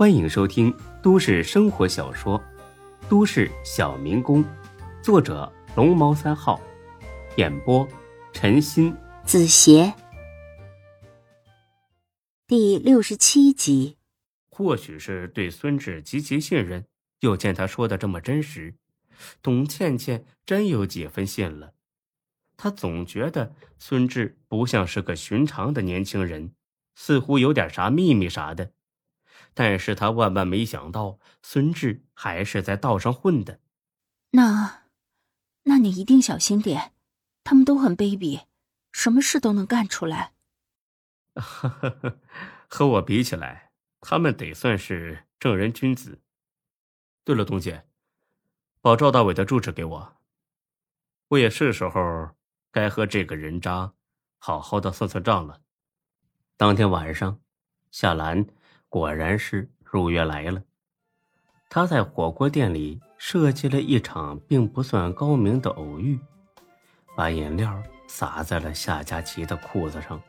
欢迎收听都市生活小说《都市小民工》，作者龙猫三号，演播陈鑫、子邪，第六十七集。或许是对孙志极其信任，又见他说的这么真实，董倩倩真有几分信了。她总觉得孙志不像是个寻常的年轻人，似乎有点啥秘密啥的。但是他万万没想到，孙志还是在道上混的。那，那你一定小心点，他们都很卑鄙，什么事都能干出来。和我比起来，他们得算是正人君子。对了，东姐，把赵大伟的住址给我，我也是时候该和这个人渣好好的算算账了。当天晚上，夏兰。果然是如约来了。他在火锅店里设计了一场并不算高明的偶遇，把饮料洒在了夏佳琪的裤子上。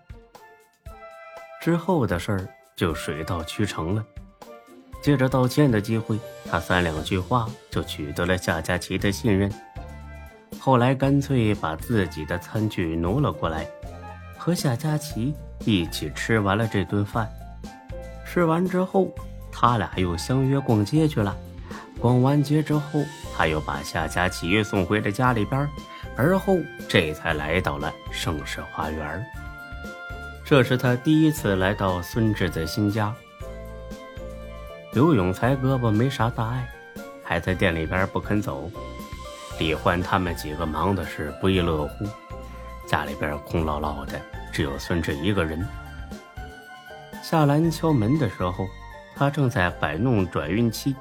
之后的事儿就水到渠成了。借着道歉的机会，他三两句话就取得了夏佳琪的信任。后来干脆把自己的餐具挪了过来，和夏佳琪一起吃完了这顿饭。吃完之后，他俩又相约逛街去了。逛完街之后，他又把夏佳琪送回了家里边，而后这才来到了盛世花园。这是他第一次来到孙志的新家。刘永才胳膊没啥大碍，还在店里边不肯走。李欢他们几个忙的是不亦乐乎，家里边空落落的，只有孙志一个人。夏兰敲门的时候，他正在摆弄转运器，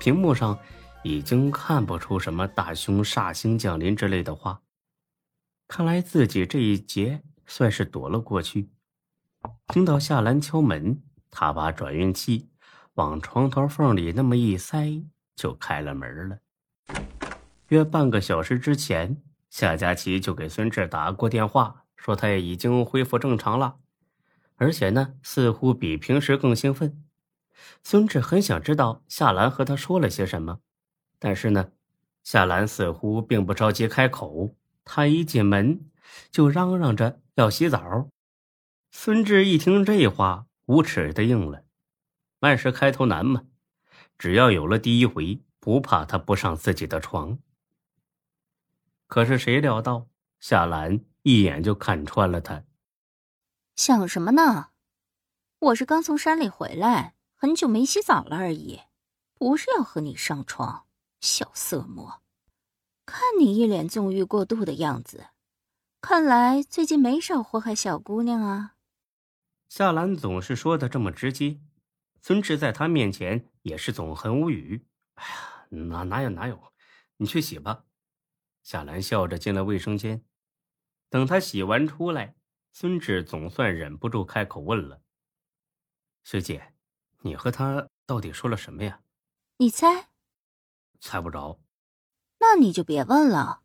屏幕上已经看不出什么大凶煞星降临之类的话。看来自己这一劫算是躲了过去。听到夏兰敲门，他把转运器往床头缝里那么一塞，就开了门了。约半个小时之前，夏佳琪就给孙志打过电话，说他也已经恢复正常了。而且呢，似乎比平时更兴奋。孙志很想知道夏兰和他说了些什么，但是呢，夏兰似乎并不着急开口。他一进门就嚷嚷着要洗澡。孙志一听这话，无耻的应了：“万事开头难嘛，只要有了第一回，不怕他不上自己的床。”可是谁料到夏兰一眼就看穿了他。想什么呢？我是刚从山里回来，很久没洗澡了而已，不是要和你上床，小色魔。看你一脸纵欲过度的样子，看来最近没少祸害小姑娘啊。夏兰总是说的这么直接，孙志在她面前也是总很无语。哎呀，哪哪有哪有，你去洗吧。夏兰笑着进了卫生间，等她洗完出来。孙志总算忍不住开口问了：“学姐，你和他到底说了什么呀？”你猜？猜不着。那你就别问了，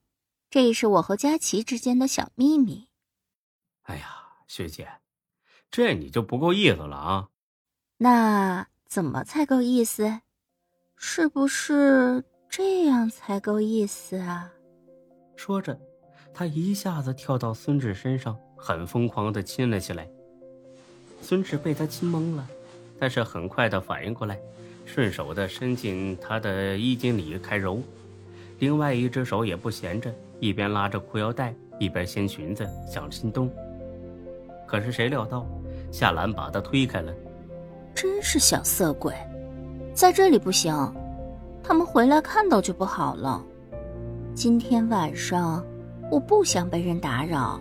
这是我和佳琪之间的小秘密。哎呀，学姐，这你就不够意思了啊！那怎么才够意思？是不是这样才够意思啊？说着，他一下子跳到孙志身上。很疯狂的亲了起来，孙志被他亲懵了，但是很快的反应过来，顺手的伸进他的衣襟里开揉，另外一只手也不闲着，一边拉着裤腰带，一边掀裙子想心动。可是谁料到，夏兰把他推开了。真是小色鬼，在这里不行，他们回来看到就不好了。今天晚上，我不想被人打扰。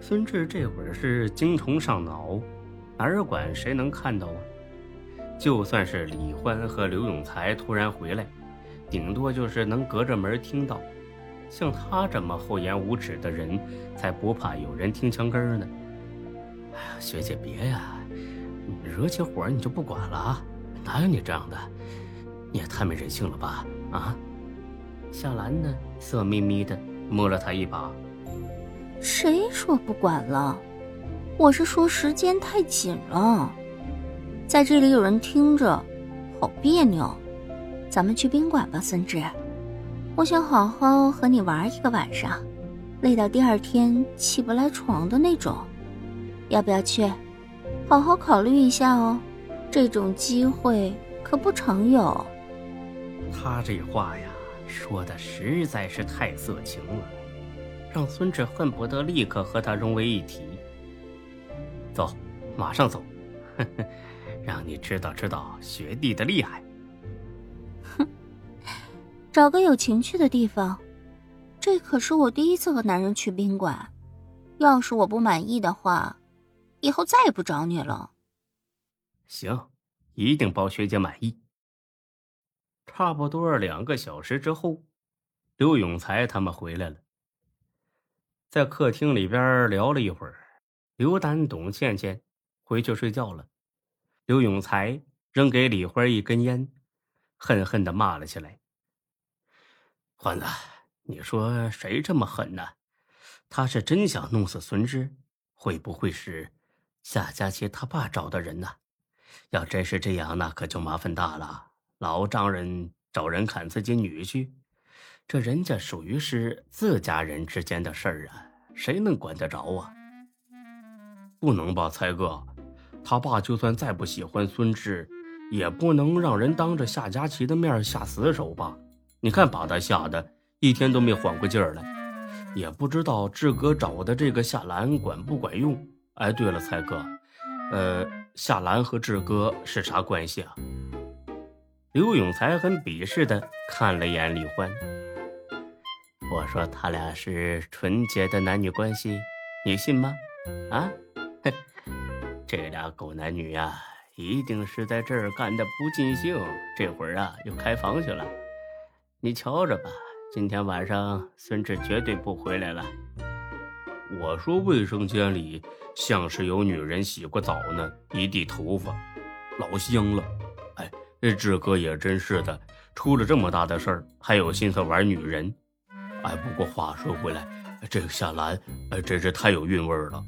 孙志这会儿是精虫上脑，哪管谁能看到啊？就算是李欢和刘永才突然回来，顶多就是能隔着门听到。像他这么厚颜无耻的人，才不怕有人听墙根呢。哎呀，学姐别呀，惹起火你就不管了啊？哪有你这样的？你也太没人性了吧？啊？夏兰呢，色眯眯的摸了他一把。谁说不管了？我是说时间太紧了。在这里有人听着，好别扭。咱们去宾馆吧，孙志。我想好好和你玩一个晚上，累到第二天起不来床的那种。要不要去？好好考虑一下哦，这种机会可不常有。他这话呀，说的实在是太色情了，让孙志恨不得立刻和他融为一体。走，马上走，让你知道知道学弟的厉害。哼，找个有情趣的地方。这可是我第一次和男人去宾馆，要是我不满意的话。以后再也不找你了。行，一定包学姐满意。差不多两个小时之后，刘永才他们回来了，在客厅里边聊了一会儿。刘丹、董倩倩回去睡觉了，刘永才扔给李花一根烟，恨恨的骂了起来：“欢子，你说谁这么狠呢？他是真想弄死孙志，会不会是？”夏佳琪他爸找的人呢？要真是这样，那可就麻烦大了。老丈人找人砍自己女婿，这人家属于是自家人之间的事儿啊，谁能管得着啊？不能吧，才哥，他爸就算再不喜欢孙志，也不能让人当着夏佳琪的面下死手吧？你看把他吓得一天都没缓过劲儿来，也不知道志哥找的这个夏兰管不管用。哎，对了，才哥，呃，夏兰和志哥是啥关系啊？刘永才很鄙视的看了眼李欢。说他俩是纯洁的男女关系，你信吗？啊？哼，这俩狗男女呀，一定是在这儿干的不尽兴，这会儿啊又开房去了。你瞧着吧，今天晚上孙志绝对不回来了。我说卫生间里。像是有女人洗过澡呢，一地头发，老香了。哎，这志哥也真是的，出了这么大的事儿，还有心思玩女人。哎，不过话说回来，这个夏兰，哎，真是太有韵味了。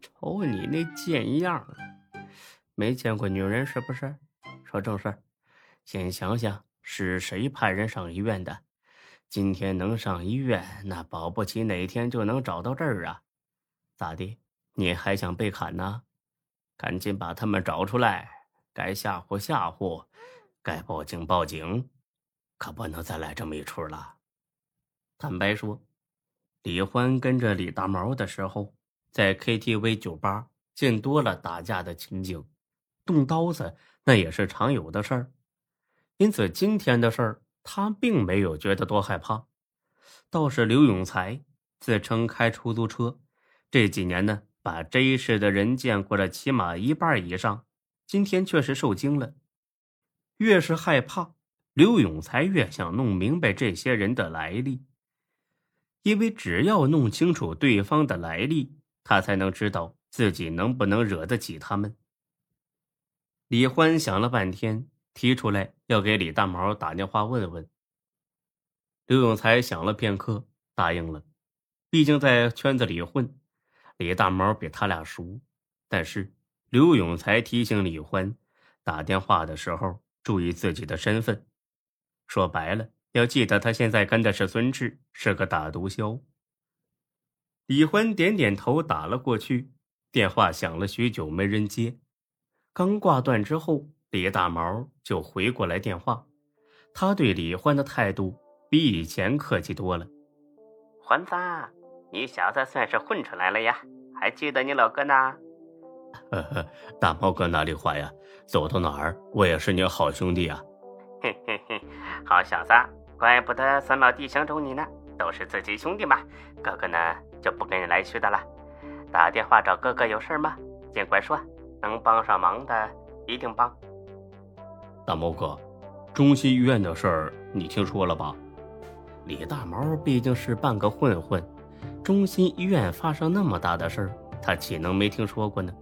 瞅你那贱样，没见过女人是不是？说正事儿，先想想是谁派人上医院的。今天能上医院，那保不齐哪天就能找到这儿啊？咋的？你还想被砍呢？赶紧把他们找出来！该吓唬吓唬，该报警报警，可不能再来这么一出了。坦白说，李欢跟着李大毛的时候，在 KTV 酒吧见多了打架的情景，动刀子那也是常有的事儿。因此，今天的事儿他并没有觉得多害怕。倒是刘永才自称开出租车，这几年呢。把 J 市的人见过了起码一半以上，今天确实受惊了。越是害怕，刘永才越想弄明白这些人的来历，因为只要弄清楚对方的来历，他才能知道自己能不能惹得起他们。李欢想了半天，提出来要给李大毛打电话问问。刘永才想了片刻，答应了，毕竟在圈子里混。李大毛比他俩熟，但是刘永才提醒李欢，打电话的时候注意自己的身份。说白了，要记得他现在跟的是孙志，是个大毒枭。李欢点点头，打了过去。电话响了许久，没人接。刚挂断之后，李大毛就回过来电话。他对李欢的态度比以前客气多了。欢子。你小子算是混出来了呀！还记得你老哥呢？呵呵，大毛哥哪里话呀？走到哪儿我也是你好兄弟啊！嘿嘿嘿，好小子，怪不得三老弟相中你呢，都是自己兄弟嘛。哥哥呢就不跟你来去的了。打电话找哥哥有事吗？尽管说，能帮上忙的一定帮。大毛哥，中心医院的事儿你听说了吧？李大毛毕竟是半个混混。中心医院发生那么大的事儿，他岂能没听说过呢？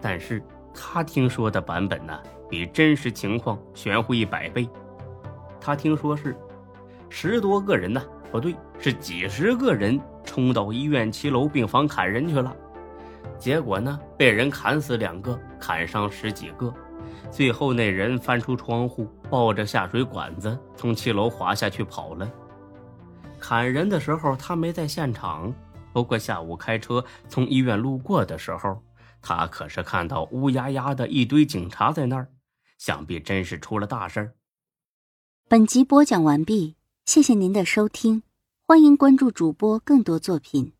但是他听说的版本呢，比真实情况玄乎一百倍。他听说是十多个人呢，不对，是几十个人冲到医院七楼病房砍人去了。结果呢，被人砍死两个，砍伤十几个。最后那人翻出窗户，抱着下水管子从七楼滑下去跑了。砍人的时候他没在现场，不过下午开车从医院路过的时候，他可是看到乌压压的一堆警察在那儿，想必真是出了大事儿。本集播讲完毕，谢谢您的收听，欢迎关注主播更多作品。